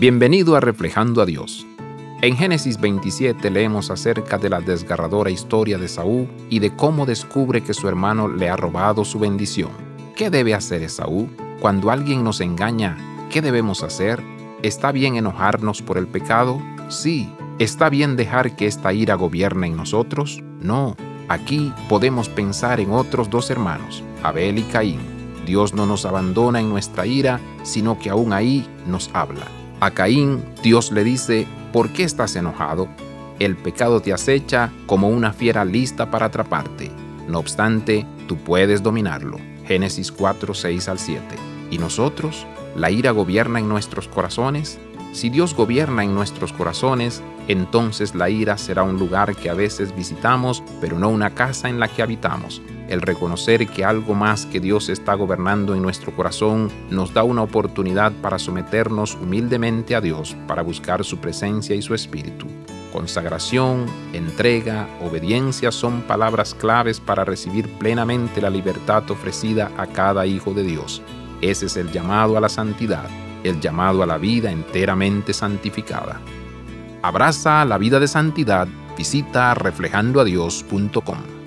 Bienvenido a Reflejando a Dios. En Génesis 27 leemos acerca de la desgarradora historia de Saúl y de cómo descubre que su hermano le ha robado su bendición. ¿Qué debe hacer Esaú? Cuando alguien nos engaña, ¿qué debemos hacer? ¿Está bien enojarnos por el pecado? Sí. ¿Está bien dejar que esta ira gobierne en nosotros? No. Aquí podemos pensar en otros dos hermanos, Abel y Caín. Dios no nos abandona en nuestra ira, sino que aún ahí nos habla. A Caín, Dios le dice, ¿por qué estás enojado? El pecado te acecha como una fiera lista para atraparte. No obstante, tú puedes dominarlo. Génesis 4, 6 al 7. ¿Y nosotros? ¿La ira gobierna en nuestros corazones? Si Dios gobierna en nuestros corazones, entonces la ira será un lugar que a veces visitamos, pero no una casa en la que habitamos. El reconocer que algo más que Dios está gobernando en nuestro corazón nos da una oportunidad para someternos humildemente a Dios, para buscar su presencia y su espíritu. Consagración, entrega, obediencia son palabras claves para recibir plenamente la libertad ofrecida a cada hijo de Dios. Ese es el llamado a la santidad, el llamado a la vida enteramente santificada. Abraza la vida de santidad, visita reflejandoadios.com.